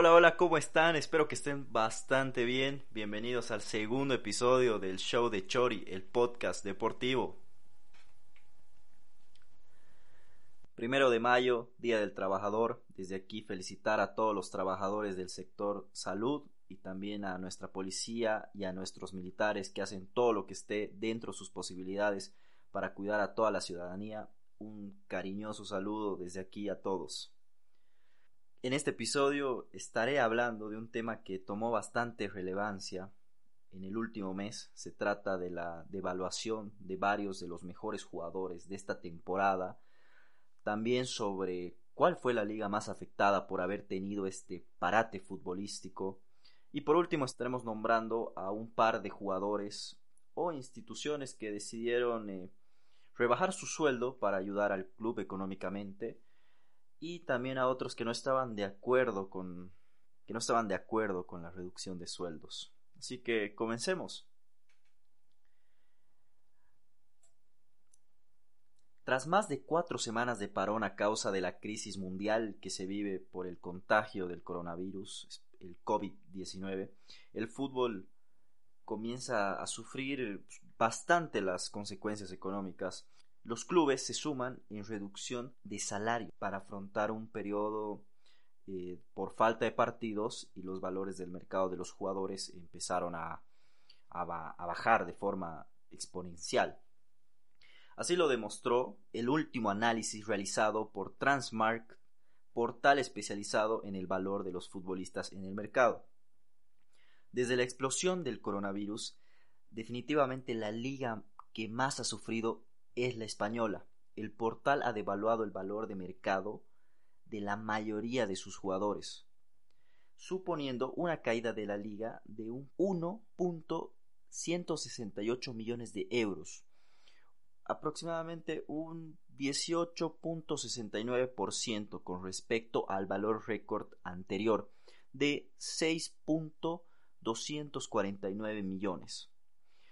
Hola, hola, ¿cómo están? Espero que estén bastante bien. Bienvenidos al segundo episodio del show de Chori, el podcast deportivo. Primero de mayo, Día del Trabajador. Desde aquí felicitar a todos los trabajadores del sector salud y también a nuestra policía y a nuestros militares que hacen todo lo que esté dentro de sus posibilidades para cuidar a toda la ciudadanía. Un cariñoso saludo desde aquí a todos. En este episodio estaré hablando de un tema que tomó bastante relevancia en el último mes. Se trata de la devaluación de varios de los mejores jugadores de esta temporada. También sobre cuál fue la liga más afectada por haber tenido este parate futbolístico. Y por último estaremos nombrando a un par de jugadores o instituciones que decidieron eh, rebajar su sueldo para ayudar al club económicamente y también a otros que no estaban de acuerdo con que no estaban de acuerdo con la reducción de sueldos. Así que comencemos. Tras más de cuatro semanas de parón a causa de la crisis mundial que se vive por el contagio del coronavirus, el COVID-19, el fútbol comienza a sufrir bastante las consecuencias económicas los clubes se suman en reducción de salario para afrontar un periodo eh, por falta de partidos y los valores del mercado de los jugadores empezaron a, a bajar de forma exponencial. Así lo demostró el último análisis realizado por Transmark, portal especializado en el valor de los futbolistas en el mercado. Desde la explosión del coronavirus, definitivamente la liga que más ha sufrido es la española. El portal ha devaluado el valor de mercado de la mayoría de sus jugadores, suponiendo una caída de la liga de un 1.168 millones de euros, aproximadamente un 18.69% con respecto al valor récord anterior de 6.249 millones.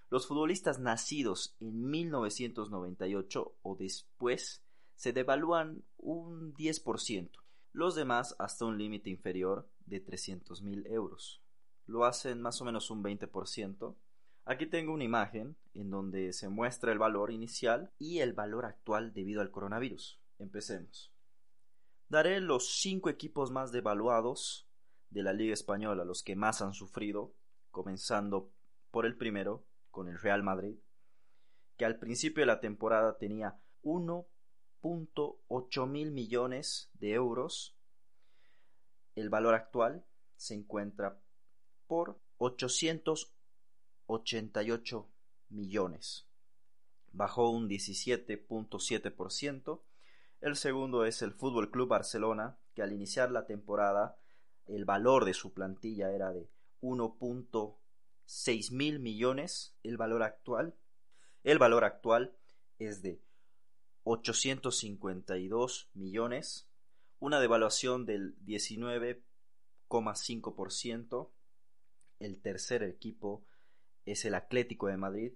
Los futbolistas nacidos en 1998 o después se devalúan un 10%, los demás hasta un límite inferior de 300.000 euros. Lo hacen más o menos un 20%. Aquí tengo una imagen en donde se muestra el valor inicial y el valor actual debido al coronavirus. Empecemos. Daré los cinco equipos más devaluados de la Liga Española, los que más han sufrido, comenzando por el primero, con el Real Madrid, que al principio de la temporada tenía 1.8 mil millones de euros. El valor actual se encuentra por 888 millones. Bajó un 17.7%. El segundo es el Fútbol Club Barcelona, que al iniciar la temporada el valor de su plantilla era de 1 6 mil millones el valor actual. El valor actual es de 852 millones, una devaluación del 19,5%. El tercer equipo es el Atlético de Madrid,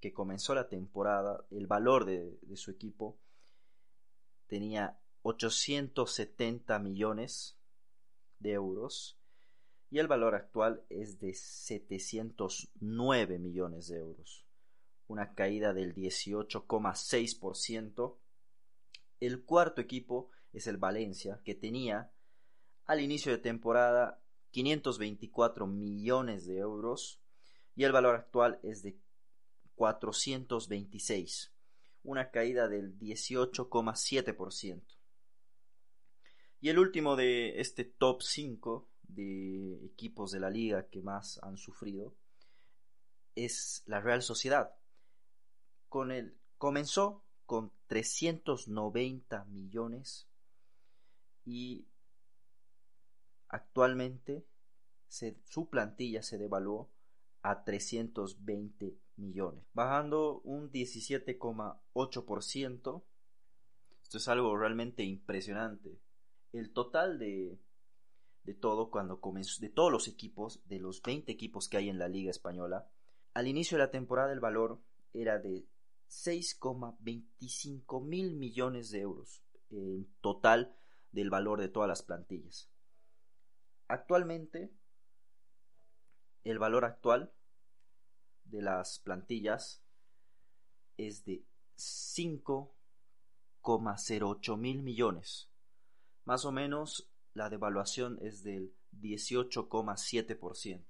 que comenzó la temporada, el valor de, de su equipo tenía 870 millones de euros y el valor actual es de 709 millones de euros, una caída del 18,6%. El cuarto equipo es el Valencia, que tenía al inicio de temporada 524 millones de euros y el valor actual es de 426, una caída del 18,7%. Y el último de este top 5 de equipos de la liga que más han sufrido es la Real Sociedad. Con el, comenzó con 390 millones y actualmente su plantilla se devaluó a 320 millones, bajando un 17,8%. Esto es algo realmente impresionante. El total de, de todo cuando comenzó, de todos los equipos, de los 20 equipos que hay en la Liga Española. Al inicio de la temporada el valor era de 6,25 mil millones de euros en total del valor de todas las plantillas. Actualmente, el valor actual de las plantillas es de 5,08 mil millones. Más o menos la devaluación es del 18,7%.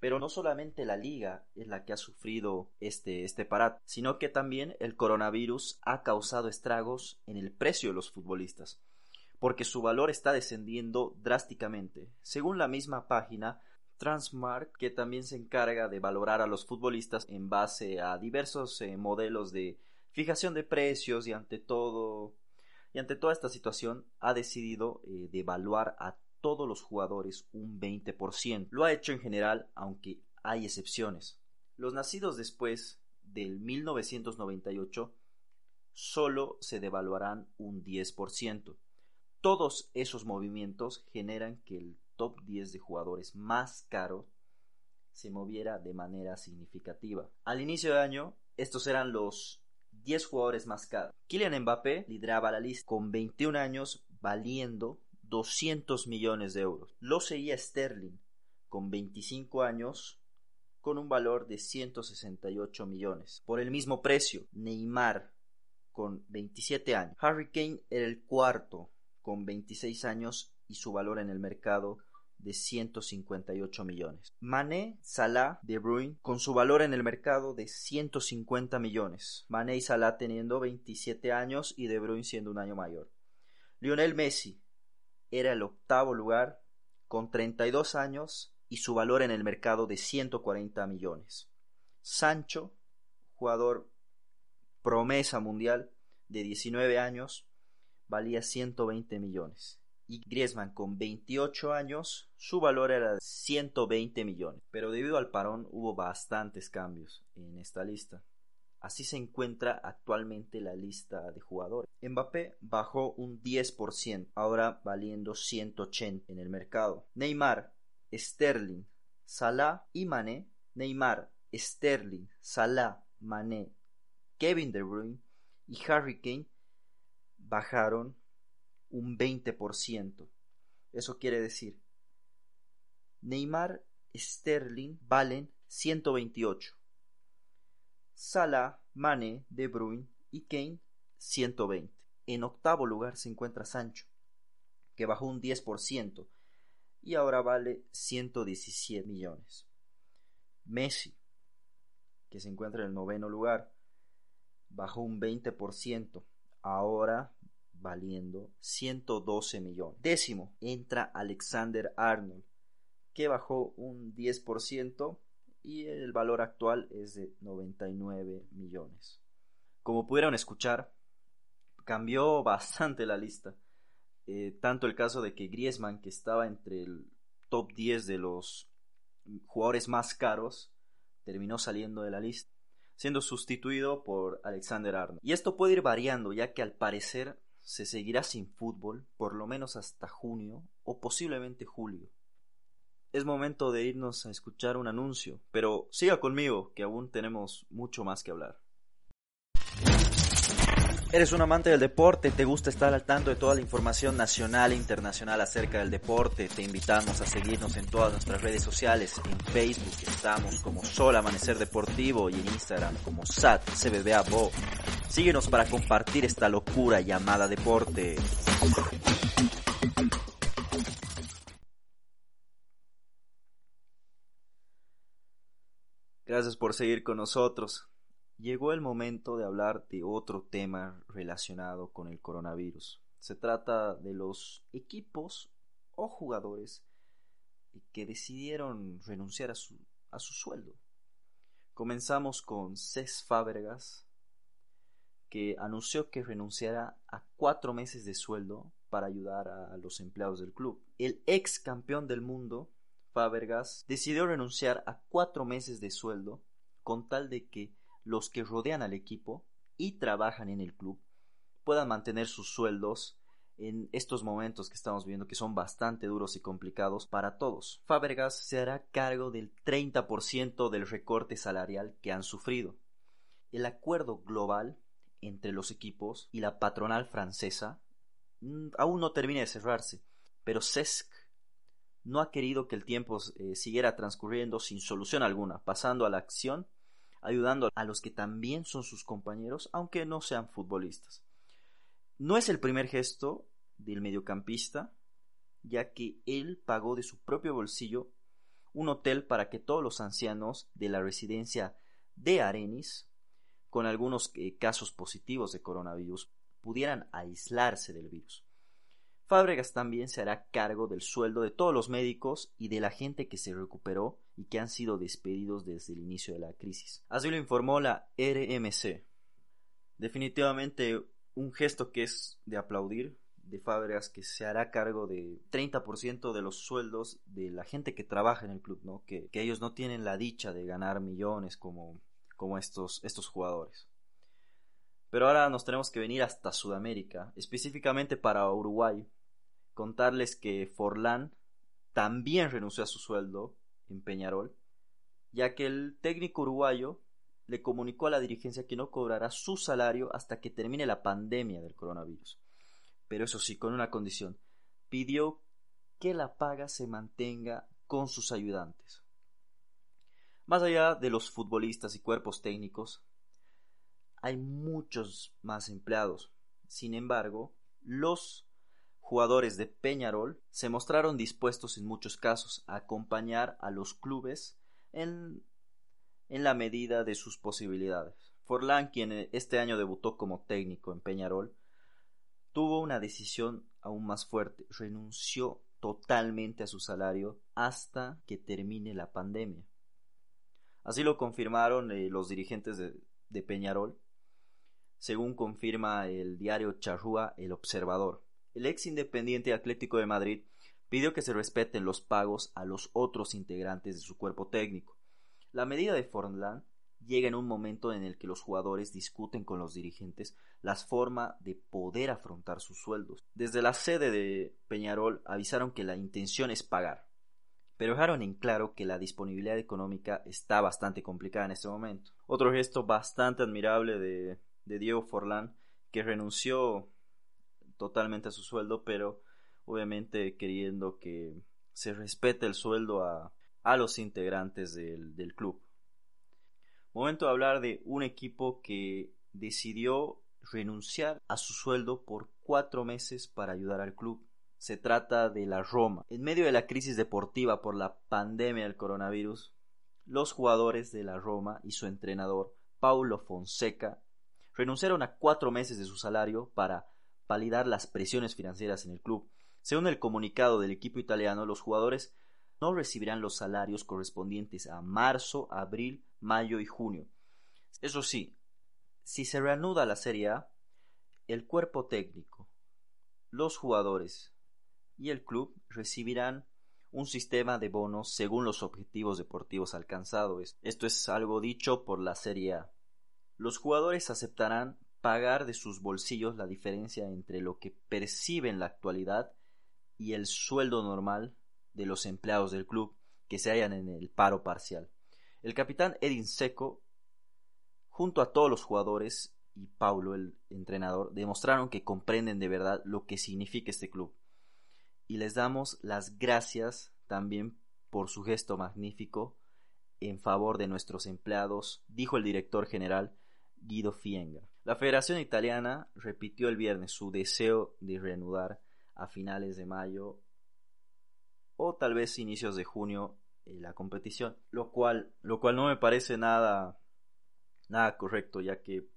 Pero no solamente la liga es la que ha sufrido este, este parate, sino que también el coronavirus ha causado estragos en el precio de los futbolistas, porque su valor está descendiendo drásticamente. Según la misma página, Transmark, que también se encarga de valorar a los futbolistas en base a diversos eh, modelos de fijación de precios y ante todo y ante toda esta situación ha decidido eh, devaluar a todos los jugadores un 20%. Lo ha hecho en general, aunque hay excepciones. Los nacidos después del 1998 solo se devaluarán un 10%. Todos esos movimientos generan que el top 10 de jugadores más caro se moviera de manera significativa. Al inicio de año, estos eran los 10 jugadores más caros. Kylian Mbappé lideraba la lista con 21 años valiendo 200 millones de euros. Lo seguía Sterling con 25 años con un valor de 168 millones. Por el mismo precio, Neymar con 27 años. Harry Kane era el cuarto con 26 años y su valor en el mercado de 158 millones. Mané, Salah, De Bruyne con su valor en el mercado de 150 millones. Mané y Salah teniendo 27 años y De Bruyne siendo un año mayor. Lionel Messi era el octavo lugar con 32 años y su valor en el mercado de 140 millones. Sancho, jugador promesa mundial de 19 años, valía 120 millones. Y Griezmann con 28 años, su valor era de 120 millones. Pero debido al parón hubo bastantes cambios en esta lista. Así se encuentra actualmente la lista de jugadores. Mbappé bajó un 10%, ahora valiendo 180 en el mercado. Neymar, Sterling, Salah y Mané. Neymar, Sterling, Salah, Mané, Kevin De Bruyne y Harry Kane bajaron un 20%. Eso quiere decir, Neymar, Sterling valen 128. Salah, Mane, De Bruyne y Kane 120. En octavo lugar se encuentra Sancho, que bajó un 10% y ahora vale 117 millones. Messi, que se encuentra en el noveno lugar, bajó un 20%, ahora valiendo 112 millones. Décimo entra Alexander Arnold, que bajó un 10% y el valor actual es de 99 millones. Como pudieron escuchar, cambió bastante la lista. Eh, tanto el caso de que Griezmann, que estaba entre el top 10 de los jugadores más caros, terminó saliendo de la lista, siendo sustituido por Alexander Arnold. Y esto puede ir variando, ya que al parecer se seguirá sin fútbol por lo menos hasta junio o posiblemente julio es momento de irnos a escuchar un anuncio, pero siga conmigo, que aún tenemos mucho más que hablar. ¿Eres un amante del deporte? ¿Te gusta estar al tanto de toda la información nacional e internacional acerca del deporte? Te invitamos a seguirnos en todas nuestras redes sociales. En Facebook estamos como Sol Amanecer Deportivo y en Instagram como SAT CBBA. Síguenos para compartir esta locura llamada deporte. Gracias por seguir con nosotros. Llegó el momento de hablar de otro tema relacionado con el coronavirus. Se trata de los equipos o jugadores que decidieron renunciar a su, a su sueldo. Comenzamos con Cés Fábregas, que anunció que renunciará a cuatro meses de sueldo para ayudar a los empleados del club. El ex campeón del mundo Fábregas decidió renunciar a cuatro meses de sueldo con tal de que los que rodean al equipo y trabajan en el club puedan mantener sus sueldos en estos momentos que estamos viendo que son bastante duros y complicados para todos. Fábregas se hará cargo del 30% del recorte salarial que han sufrido. El acuerdo global entre los equipos y la patronal francesa mm, aún no termina de cerrarse, pero CESC no ha querido que el tiempo eh, siguiera transcurriendo sin solución alguna, pasando a la acción, ayudando a los que también son sus compañeros, aunque no sean futbolistas. No es el primer gesto del mediocampista, ya que él pagó de su propio bolsillo un hotel para que todos los ancianos de la residencia de Arenis, con algunos eh, casos positivos de coronavirus, pudieran aislarse del virus. Fábregas también se hará cargo del sueldo de todos los médicos y de la gente que se recuperó y que han sido despedidos desde el inicio de la crisis. Así lo informó la RMC. Definitivamente un gesto que es de aplaudir de Fábregas que se hará cargo de 30% de los sueldos de la gente que trabaja en el club, ¿no? Que, que ellos no tienen la dicha de ganar millones como, como estos, estos jugadores. Pero ahora nos tenemos que venir hasta Sudamérica, específicamente para Uruguay, contarles que Forlán también renunció a su sueldo en Peñarol, ya que el técnico uruguayo le comunicó a la dirigencia que no cobrará su salario hasta que termine la pandemia del coronavirus pero eso sí, con una condición. Pidió que la paga se mantenga con sus ayudantes. Más allá de los futbolistas y cuerpos técnicos, hay muchos más empleados. Sin embargo, los jugadores de Peñarol se mostraron dispuestos en muchos casos a acompañar a los clubes en, en la medida de sus posibilidades. Forlán, quien este año debutó como técnico en Peñarol, tuvo una decisión aún más fuerte, renunció totalmente a su salario hasta que termine la pandemia. Así lo confirmaron eh, los dirigentes de, de, Peñarol, según confirma el diario Charrúa El Observador. El ex Independiente Atlético de Madrid pidió que se respeten los pagos a los otros integrantes de su cuerpo técnico. La medida de Forlán llega en un momento en el que los jugadores discuten con los dirigentes las formas de poder afrontar sus sueldos. Desde la sede de Peñarol avisaron que la intención es pagar, pero dejaron en claro que la disponibilidad económica está bastante complicada en este momento. Otro gesto bastante admirable de, Diego Forlán, que renunció totalmente a su sueldo, pero obviamente queriendo que se respete el sueldo a, los integrantes del club. Momento de hablar de un equipo que decidió renunciar a su sueldo por cuatro meses para ayudar al club. Se trata de la Roma. En medio de la crisis deportiva por la pandemia del coronavirus, los jugadores de la Roma y su entrenador, Paulo Fonseca, renunciaron a cuatro meses de su salario para validar las presiones financieras en el club. Según el comunicado del equipo italiano, los jugadores no recibirán los salarios correspondientes a marzo, abril, mayo y junio. Eso sí, si se reanuda la Serie A, el cuerpo técnico, los jugadores y el club recibirán un sistema de bonos según los objetivos deportivos alcanzados. Esto es algo dicho por la Serie A. Los jugadores aceptarán pagar de sus bolsillos la diferencia entre lo que perciben en la actualidad y el sueldo normal de los empleados del club que se hallan en el paro parcial. El capitán Edin Seco, junto a todos los jugadores y Paulo, el entrenador, demostraron que comprenden de verdad lo que significa este club. Y les damos las gracias también por su gesto magnífico en favor de nuestros empleados, dijo el director general Guido Fienga. La Federación Italiana repitió el viernes su deseo de reanudar a finales de mayo o tal vez inicios de junio eh, la competición, lo cual, lo cual no me parece nada, nada correcto, ya que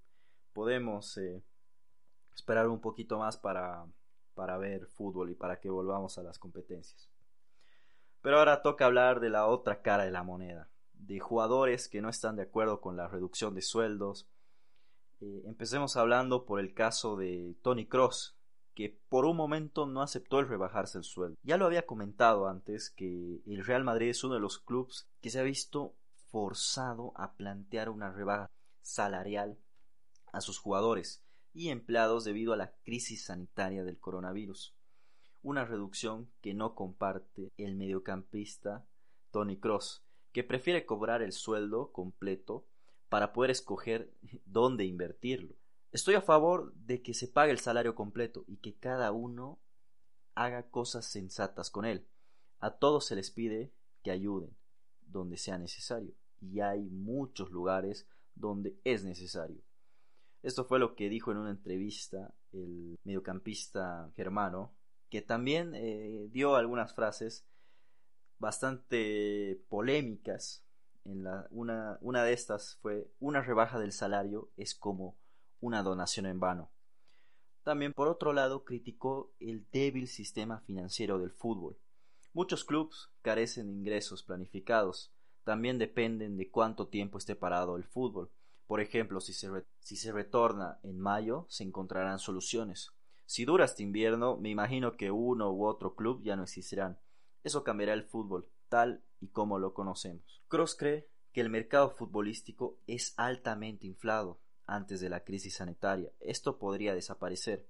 podemos eh, esperar un poquito más para, para ver fútbol y para que volvamos a las competencias. Pero ahora toca hablar de la otra cara de la moneda, de jugadores que no están de acuerdo con la reducción de sueldos. Eh, empecemos hablando por el caso de Tony Cross, que por un momento no aceptó el rebajarse el sueldo. Ya lo había comentado antes que el Real Madrid es uno de los clubes que se ha visto forzado a plantear una rebaja salarial a sus jugadores y empleados debido a la crisis sanitaria del coronavirus. Una reducción que no comparte el mediocampista Tony Cross, que prefiere cobrar el sueldo completo para poder escoger dónde invertirlo. Estoy a favor de que se pague el salario completo y que cada uno haga cosas sensatas con él. A todos se les pide que ayuden donde sea necesario y hay muchos lugares donde es necesario. Esto fue lo que dijo en una entrevista el mediocampista germano, que también eh, dio algunas frases bastante polémicas. En la, una, una de estas fue una rebaja del salario es como una donación en vano. También por otro lado criticó el débil sistema financiero del fútbol. Muchos clubes carecen de ingresos planificados, también dependen de cuánto tiempo esté parado el fútbol. Por ejemplo, si se, si se retorna en mayo, se encontrarán soluciones. Si dura este invierno, me imagino que uno u otro club ya no existirán. Eso cambiará el fútbol, tal y como lo conocemos. Cross cree que el mercado futbolístico es altamente inflado antes de la crisis sanitaria. Esto podría desaparecer.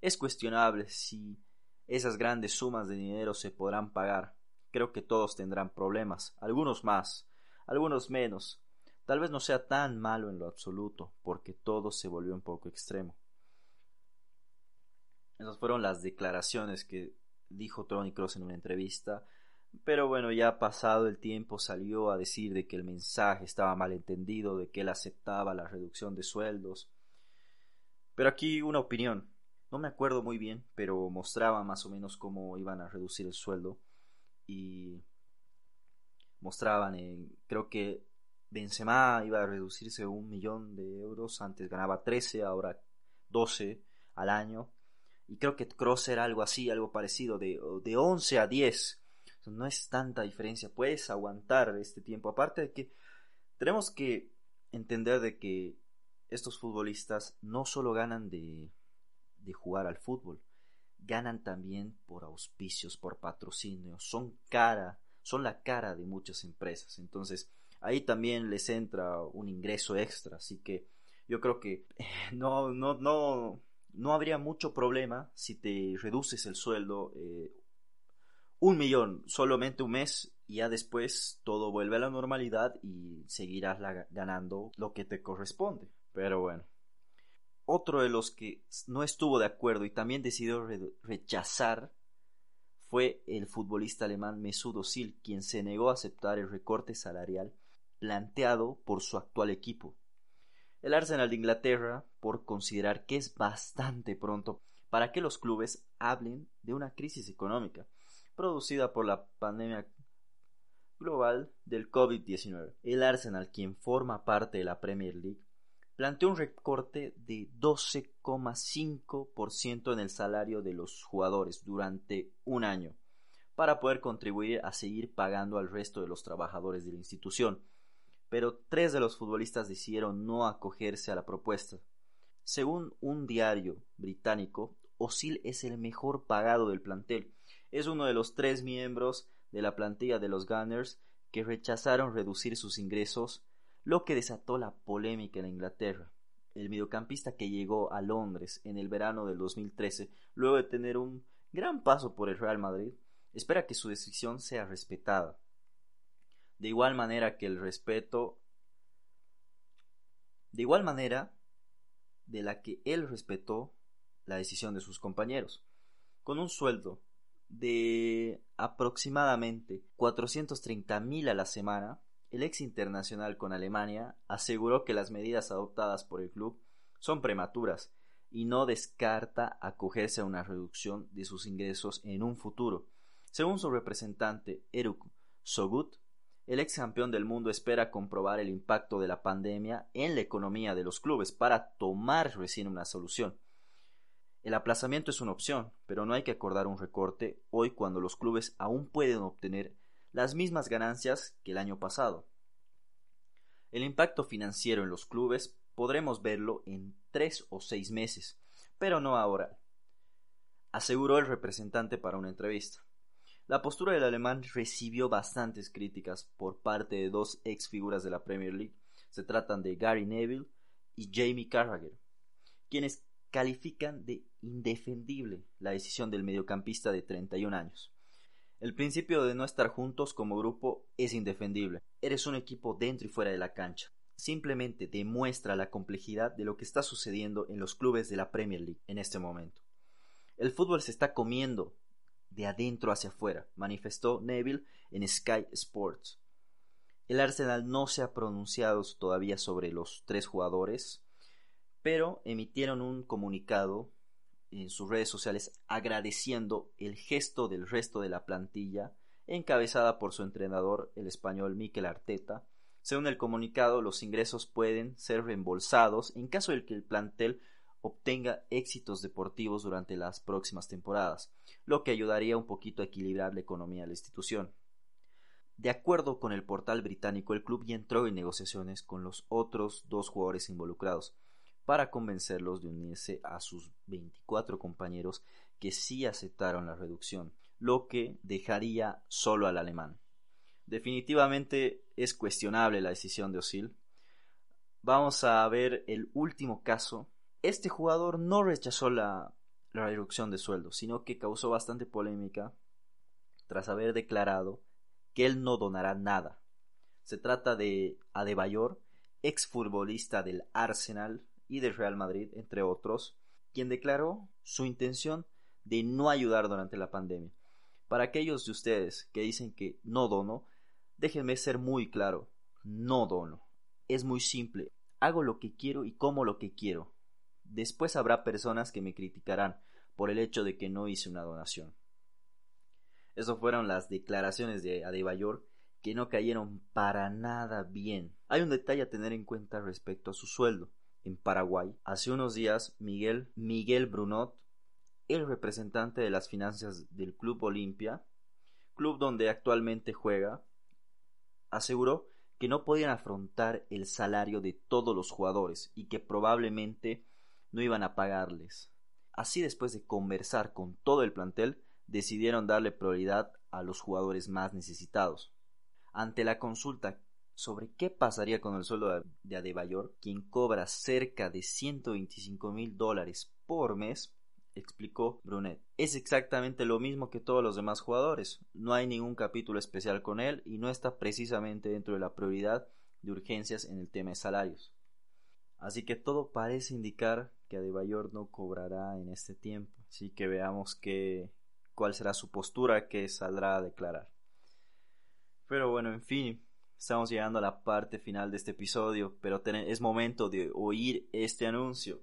Es cuestionable si esas grandes sumas de dinero se podrán pagar. Creo que todos tendrán problemas, algunos más, algunos menos. Tal vez no sea tan malo en lo absoluto, porque todo se volvió un poco extremo. Esas fueron las declaraciones que dijo Tony Cross en una entrevista. Pero bueno, ya pasado el tiempo salió a decir de que el mensaje estaba mal entendido, de que él aceptaba la reducción de sueldos. Pero aquí una opinión. No me acuerdo muy bien, pero mostraba más o menos cómo iban a reducir el sueldo. Y mostraban, en, creo que Benzema iba a reducirse un millón de euros, antes ganaba 13, ahora 12 al año. Y creo que Cross era algo así, algo parecido, de, de 11 a 10. No es tanta diferencia, puedes aguantar este tiempo. Aparte de que tenemos que entender de que estos futbolistas no solo ganan de, de jugar al fútbol, ganan también por auspicios, por patrocinios, son cara, son la cara de muchas empresas. Entonces, ahí también les entra un ingreso extra, así que yo creo que no, no, no, no habría mucho problema si te reduces el sueldo eh, un millón solamente un mes y ya después todo vuelve a la normalidad y seguirás ganando lo que te corresponde. Pero bueno. Otro de los que no estuvo de acuerdo y también decidió rechazar fue el futbolista alemán Mesut Özil, quien se negó a aceptar el recorte salarial planteado por su actual equipo. El Arsenal de Inglaterra, por considerar que es bastante pronto para que los clubes hablen de una crisis económica producida por la pandemia global del COVID-19. El Arsenal, quien forma parte de la Premier League, planteó un recorte de 12,5% en el salario de los jugadores durante un año, para poder contribuir a seguir pagando al resto de los trabajadores de la institución. Pero tres de los futbolistas decidieron no acogerse a la propuesta. Según un diario británico, Osil es el mejor pagado del plantel. Es uno de los tres miembros de la plantilla de los Gunners que rechazaron reducir sus ingresos lo que desató la polémica en Inglaterra. El mediocampista que llegó a Londres en el verano del 2013, luego de tener un gran paso por el Real Madrid, espera que su decisión sea respetada. De igual manera que el respeto de igual manera de la que él respetó la decisión de sus compañeros, con un sueldo de aproximadamente 430 mil a la semana, el ex internacional con Alemania aseguró que las medidas adoptadas por el club son prematuras y no descarta acogerse a una reducción de sus ingresos en un futuro. Según su representante Eruk Sogut, el ex campeón del mundo espera comprobar el impacto de la pandemia en la economía de los clubes para tomar recién una solución. El aplazamiento es una opción, pero no hay que acordar un recorte hoy cuando los clubes aún pueden obtener las mismas ganancias que el año pasado. El impacto financiero en los clubes podremos verlo en tres o seis meses, pero no ahora, aseguró el representante para una entrevista. La postura del alemán recibió bastantes críticas por parte de dos ex figuras de la Premier League. Se tratan de Gary Neville y Jamie Carragher, quienes califican de indefendible la decisión del mediocampista de 31 años. El principio de no estar juntos como grupo es indefendible. Eres un equipo dentro y fuera de la cancha. Simplemente demuestra la complejidad de lo que está sucediendo en los clubes de la Premier League en este momento. El fútbol se está comiendo de adentro hacia afuera, manifestó Neville en Sky Sports. El Arsenal no se ha pronunciado todavía sobre los tres jugadores, pero emitieron un comunicado en sus redes sociales agradeciendo el gesto del resto de la plantilla, encabezada por su entrenador, el español Mikel Arteta. Según el comunicado, los ingresos pueden ser reembolsados en caso de que el plantel obtenga éxitos deportivos durante las próximas temporadas, lo que ayudaría un poquito a equilibrar la economía de la institución. De acuerdo con el portal británico, el club ya entró en negociaciones con los otros dos jugadores involucrados para convencerlos de unirse a sus 24 compañeros que sí aceptaron la reducción, lo que dejaría solo al alemán. Definitivamente es cuestionable la decisión de Osil. Vamos a ver el último caso este jugador no rechazó la, reducción de sueldo, sino que causó bastante polémica tras haber declarado que él no donará nada. Se trata de Adebayor, exfutbolista del Arsenal y del Real Madrid, entre otros, quien declaró su intención de no ayudar durante la pandemia. Para aquellos de ustedes que dicen que no dono, déjenme ser muy claro, no dono. Es muy simple, hago lo que quiero y como lo que quiero. Después habrá personas que me criticarán por el hecho de que no hice una donación. Eso fueron las declaraciones de Adebayor que no cayeron para nada bien. Hay un detalle a tener en cuenta respecto a su sueldo. En Paraguay, hace unos días, Miguel, Miguel Brunot, el representante de las finanzas del Club Olimpia, club donde actualmente juega, aseguró que no podían afrontar el salario de todos los jugadores y que probablemente no iban a pagarles. Así después de conversar con todo el plantel, decidieron darle prioridad a los jugadores más necesitados. Ante la consulta sobre qué pasaría con el sueldo de Adebayor, quien cobra cerca de 125 mil dólares por mes, explicó Brunet. Es exactamente lo mismo que todos los demás jugadores. No hay ningún capítulo especial con él y no está precisamente dentro de la prioridad de urgencias en el tema de salarios. Así que todo parece indicar que Adebayor no cobrará en este tiempo. Así que veamos cuál será su postura que saldrá a declarar. Pero bueno, en fin, estamos llegando a la parte final de este episodio, pero es momento de oír este anuncio.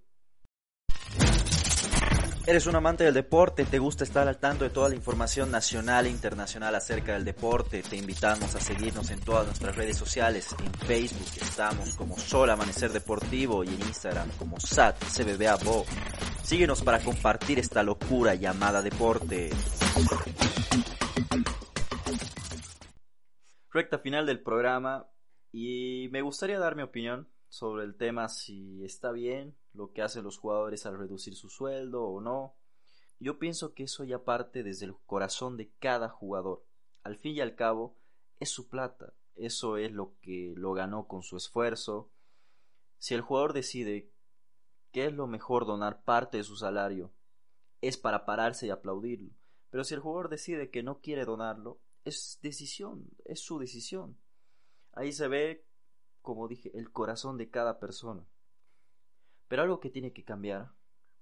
¿Eres un amante del deporte? ¿Te gusta estar al tanto de toda la información nacional e internacional acerca del deporte? Te invitamos a seguirnos en todas nuestras redes sociales. En Facebook estamos como Sol Amanecer Deportivo y en Instagram como SAT CBBA Bo. Síguenos para compartir esta locura llamada deporte. Recta final del programa y me gustaría dar mi opinión sobre el tema si está bien lo que hacen los jugadores al reducir su sueldo o no. Yo pienso que eso ya parte desde el corazón de cada jugador. Al fin y al cabo, es su plata. Eso es lo que lo ganó con su esfuerzo. Si el jugador decide que es lo mejor donar parte de su salario, es para pararse y aplaudirlo. Pero si el jugador decide que no quiere donarlo, es decisión, es su decisión. Ahí se ve como dije, el corazón de cada persona. Pero algo que tiene que cambiar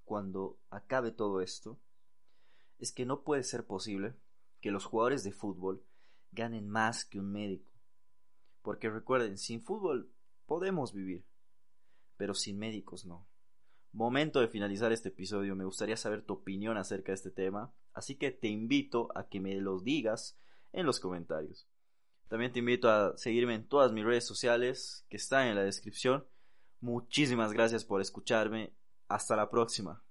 cuando acabe todo esto es que no puede ser posible que los jugadores de fútbol ganen más que un médico. Porque recuerden, sin fútbol podemos vivir, pero sin médicos no. Momento de finalizar este episodio, me gustaría saber tu opinión acerca de este tema, así que te invito a que me los digas en los comentarios. También te invito a seguirme en todas mis redes sociales que están en la descripción. Muchísimas gracias por escucharme. Hasta la próxima.